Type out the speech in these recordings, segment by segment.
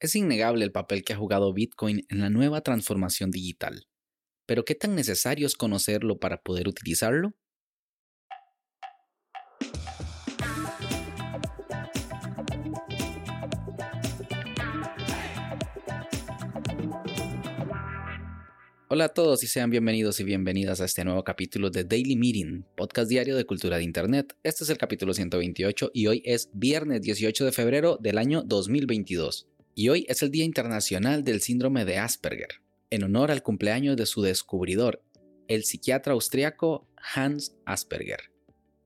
Es innegable el papel que ha jugado Bitcoin en la nueva transformación digital. Pero ¿qué tan necesario es conocerlo para poder utilizarlo? Hola a todos y sean bienvenidos y bienvenidas a este nuevo capítulo de Daily Meeting, podcast diario de cultura de Internet. Este es el capítulo 128 y hoy es viernes 18 de febrero del año 2022. Y hoy es el Día Internacional del Síndrome de Asperger, en honor al cumpleaños de su descubridor, el psiquiatra austriaco Hans Asperger,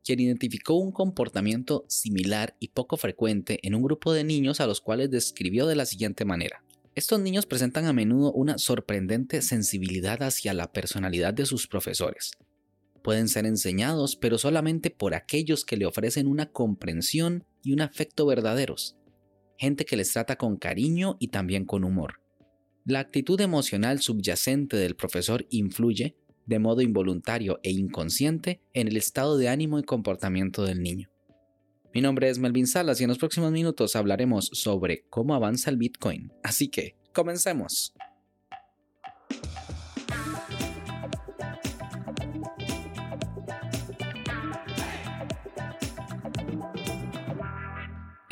quien identificó un comportamiento similar y poco frecuente en un grupo de niños a los cuales describió de la siguiente manera. Estos niños presentan a menudo una sorprendente sensibilidad hacia la personalidad de sus profesores. Pueden ser enseñados, pero solamente por aquellos que le ofrecen una comprensión y un afecto verdaderos. Gente que les trata con cariño y también con humor. La actitud emocional subyacente del profesor influye, de modo involuntario e inconsciente, en el estado de ánimo y comportamiento del niño. Mi nombre es Melvin Salas y en los próximos minutos hablaremos sobre cómo avanza el Bitcoin. Así que, comencemos.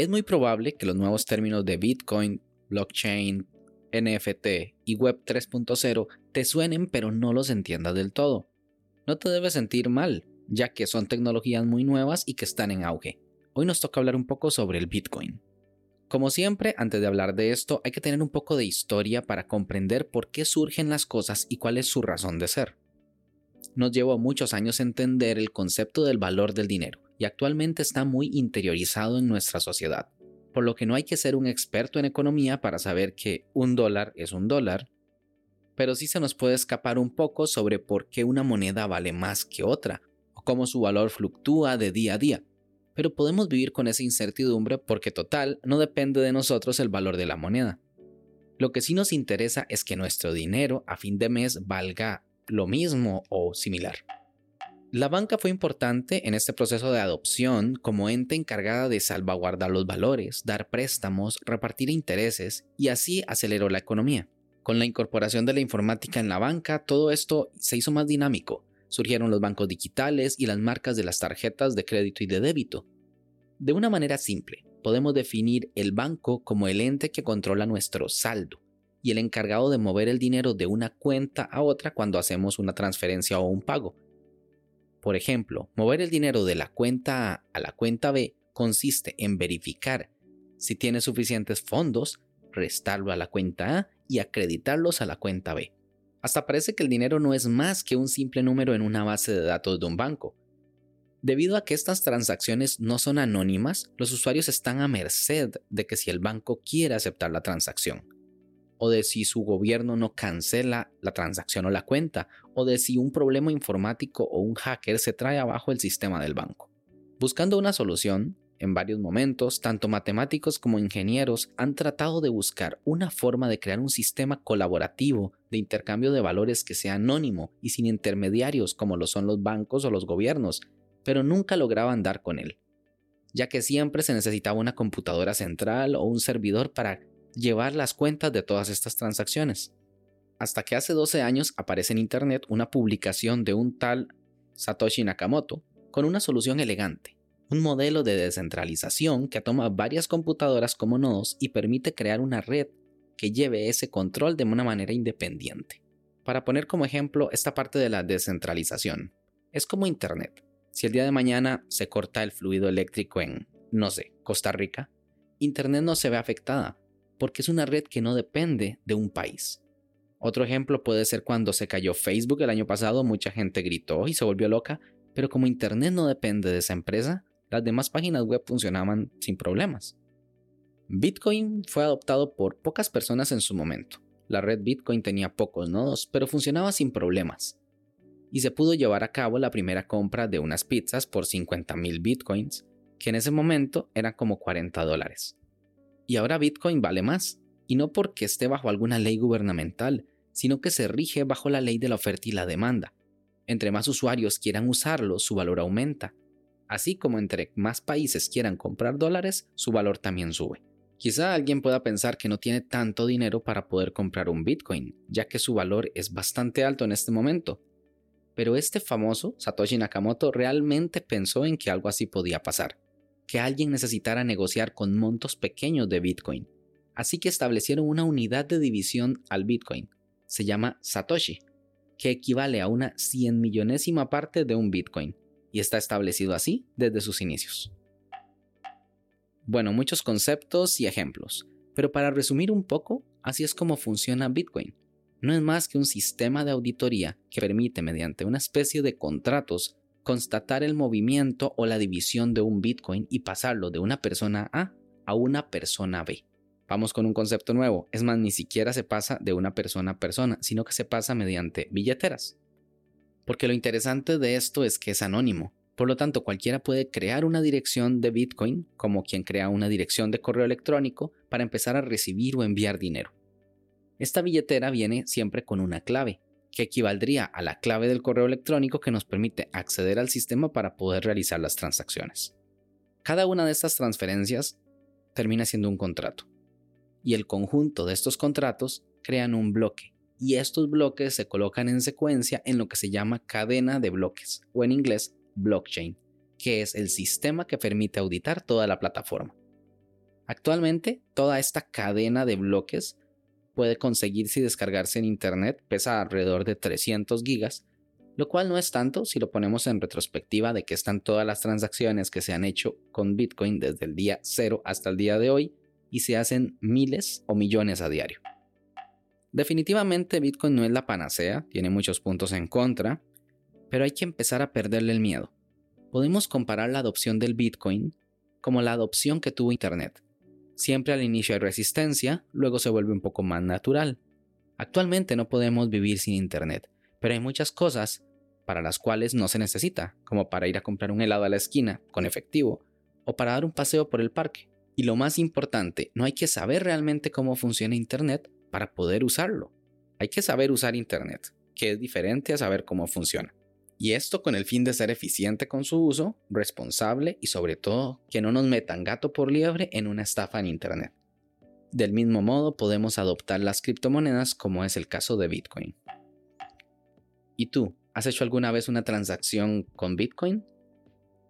Es muy probable que los nuevos términos de Bitcoin, blockchain, NFT y Web 3.0 te suenen pero no los entiendas del todo. No te debes sentir mal, ya que son tecnologías muy nuevas y que están en auge hoy nos toca hablar un poco sobre el Bitcoin. Como siempre, antes de hablar de esto, hay que tener un poco de historia para comprender por qué surgen las cosas y cuál es su razón de ser. Nos llevó muchos años entender el concepto del valor del dinero y actualmente está muy interiorizado en nuestra sociedad, por lo que no hay que ser un experto en economía para saber que un dólar es un dólar, pero sí se nos puede escapar un poco sobre por qué una moneda vale más que otra o cómo su valor fluctúa de día a día pero podemos vivir con esa incertidumbre porque total no depende de nosotros el valor de la moneda. Lo que sí nos interesa es que nuestro dinero a fin de mes valga lo mismo o similar. La banca fue importante en este proceso de adopción como ente encargada de salvaguardar los valores, dar préstamos, repartir intereses y así aceleró la economía. Con la incorporación de la informática en la banca, todo esto se hizo más dinámico surgieron los bancos digitales y las marcas de las tarjetas de crédito y de débito. De una manera simple, podemos definir el banco como el ente que controla nuestro saldo y el encargado de mover el dinero de una cuenta a otra cuando hacemos una transferencia o un pago. Por ejemplo, mover el dinero de la cuenta A a la cuenta B consiste en verificar si tiene suficientes fondos, restarlo a la cuenta A y acreditarlos a la cuenta B. Hasta parece que el dinero no es más que un simple número en una base de datos de un banco. Debido a que estas transacciones no son anónimas, los usuarios están a merced de que si el banco quiere aceptar la transacción, o de si su gobierno no cancela la transacción o la cuenta, o de si un problema informático o un hacker se trae abajo el sistema del banco. Buscando una solución, en varios momentos, tanto matemáticos como ingenieros han tratado de buscar una forma de crear un sistema colaborativo de intercambio de valores que sea anónimo y sin intermediarios como lo son los bancos o los gobiernos, pero nunca lograban dar con él, ya que siempre se necesitaba una computadora central o un servidor para llevar las cuentas de todas estas transacciones. Hasta que hace 12 años aparece en Internet una publicación de un tal Satoshi Nakamoto con una solución elegante un modelo de descentralización que toma varias computadoras como nodos y permite crear una red que lleve ese control de una manera independiente. Para poner como ejemplo esta parte de la descentralización, es como Internet. Si el día de mañana se corta el fluido eléctrico en, no sé, Costa Rica, Internet no se ve afectada, porque es una red que no depende de un país. Otro ejemplo puede ser cuando se cayó Facebook el año pasado, mucha gente gritó y se volvió loca, pero como Internet no depende de esa empresa, las demás páginas web funcionaban sin problemas. Bitcoin fue adoptado por pocas personas en su momento. La red Bitcoin tenía pocos nodos, pero funcionaba sin problemas. Y se pudo llevar a cabo la primera compra de unas pizzas por 50.000 bitcoins, que en ese momento eran como 40 dólares. Y ahora Bitcoin vale más, y no porque esté bajo alguna ley gubernamental, sino que se rige bajo la ley de la oferta y la demanda. Entre más usuarios quieran usarlo, su valor aumenta, Así como entre más países quieran comprar dólares, su valor también sube. Quizá alguien pueda pensar que no tiene tanto dinero para poder comprar un Bitcoin, ya que su valor es bastante alto en este momento. Pero este famoso Satoshi Nakamoto realmente pensó en que algo así podía pasar, que alguien necesitara negociar con montos pequeños de Bitcoin. Así que establecieron una unidad de división al Bitcoin. Se llama Satoshi, que equivale a una cien millonésima parte de un Bitcoin, y está establecido así desde sus inicios. Bueno, muchos conceptos y ejemplos, pero para resumir un poco, así es como funciona Bitcoin. No es más que un sistema de auditoría que permite mediante una especie de contratos constatar el movimiento o la división de un Bitcoin y pasarlo de una persona A a una persona B. Vamos con un concepto nuevo, es más, ni siquiera se pasa de una persona a persona, sino que se pasa mediante billeteras. Porque lo interesante de esto es que es anónimo, por lo tanto, cualquiera puede crear una dirección de Bitcoin, como quien crea una dirección de correo electrónico, para empezar a recibir o enviar dinero. Esta billetera viene siempre con una clave, que equivaldría a la clave del correo electrónico que nos permite acceder al sistema para poder realizar las transacciones. Cada una de estas transferencias termina siendo un contrato, y el conjunto de estos contratos crean un bloque, y estos bloques se colocan en secuencia en lo que se llama cadena de bloques, o en inglés blockchain, que es el sistema que permite auditar toda la plataforma. Actualmente, toda esta cadena de bloques puede conseguirse y descargarse en Internet, pesa alrededor de 300 gigas, lo cual no es tanto si lo ponemos en retrospectiva de que están todas las transacciones que se han hecho con Bitcoin desde el día 0 hasta el día de hoy y se hacen miles o millones a diario. Definitivamente Bitcoin no es la panacea, tiene muchos puntos en contra, pero hay que empezar a perderle el miedo. Podemos comparar la adopción del Bitcoin como la adopción que tuvo Internet. Siempre al inicio hay resistencia, luego se vuelve un poco más natural. Actualmente no podemos vivir sin Internet, pero hay muchas cosas para las cuales no se necesita, como para ir a comprar un helado a la esquina con efectivo o para dar un paseo por el parque. Y lo más importante, no hay que saber realmente cómo funciona Internet para poder usarlo. Hay que saber usar Internet, que es diferente a saber cómo funciona y esto con el fin de ser eficiente con su uso, responsable y sobre todo que no nos metan gato por liebre en una estafa en Internet. Del mismo modo podemos adoptar las criptomonedas como es el caso de Bitcoin. ¿Y tú, has hecho alguna vez una transacción con Bitcoin?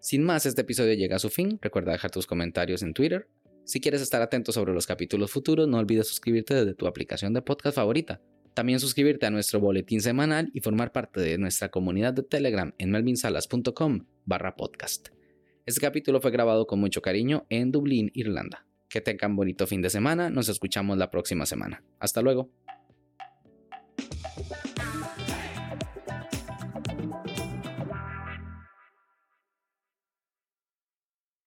Sin más, este episodio llega a su fin. Recuerda dejar tus comentarios en Twitter. Si quieres estar atento sobre los capítulos futuros, no olvides suscribirte desde tu aplicación de podcast favorita. También suscribirte a nuestro boletín semanal y formar parte de nuestra comunidad de Telegram en melvinsalas.com barra podcast. Este capítulo fue grabado con mucho cariño en Dublín, Irlanda. Que tengan bonito fin de semana, nos escuchamos la próxima semana. Hasta luego.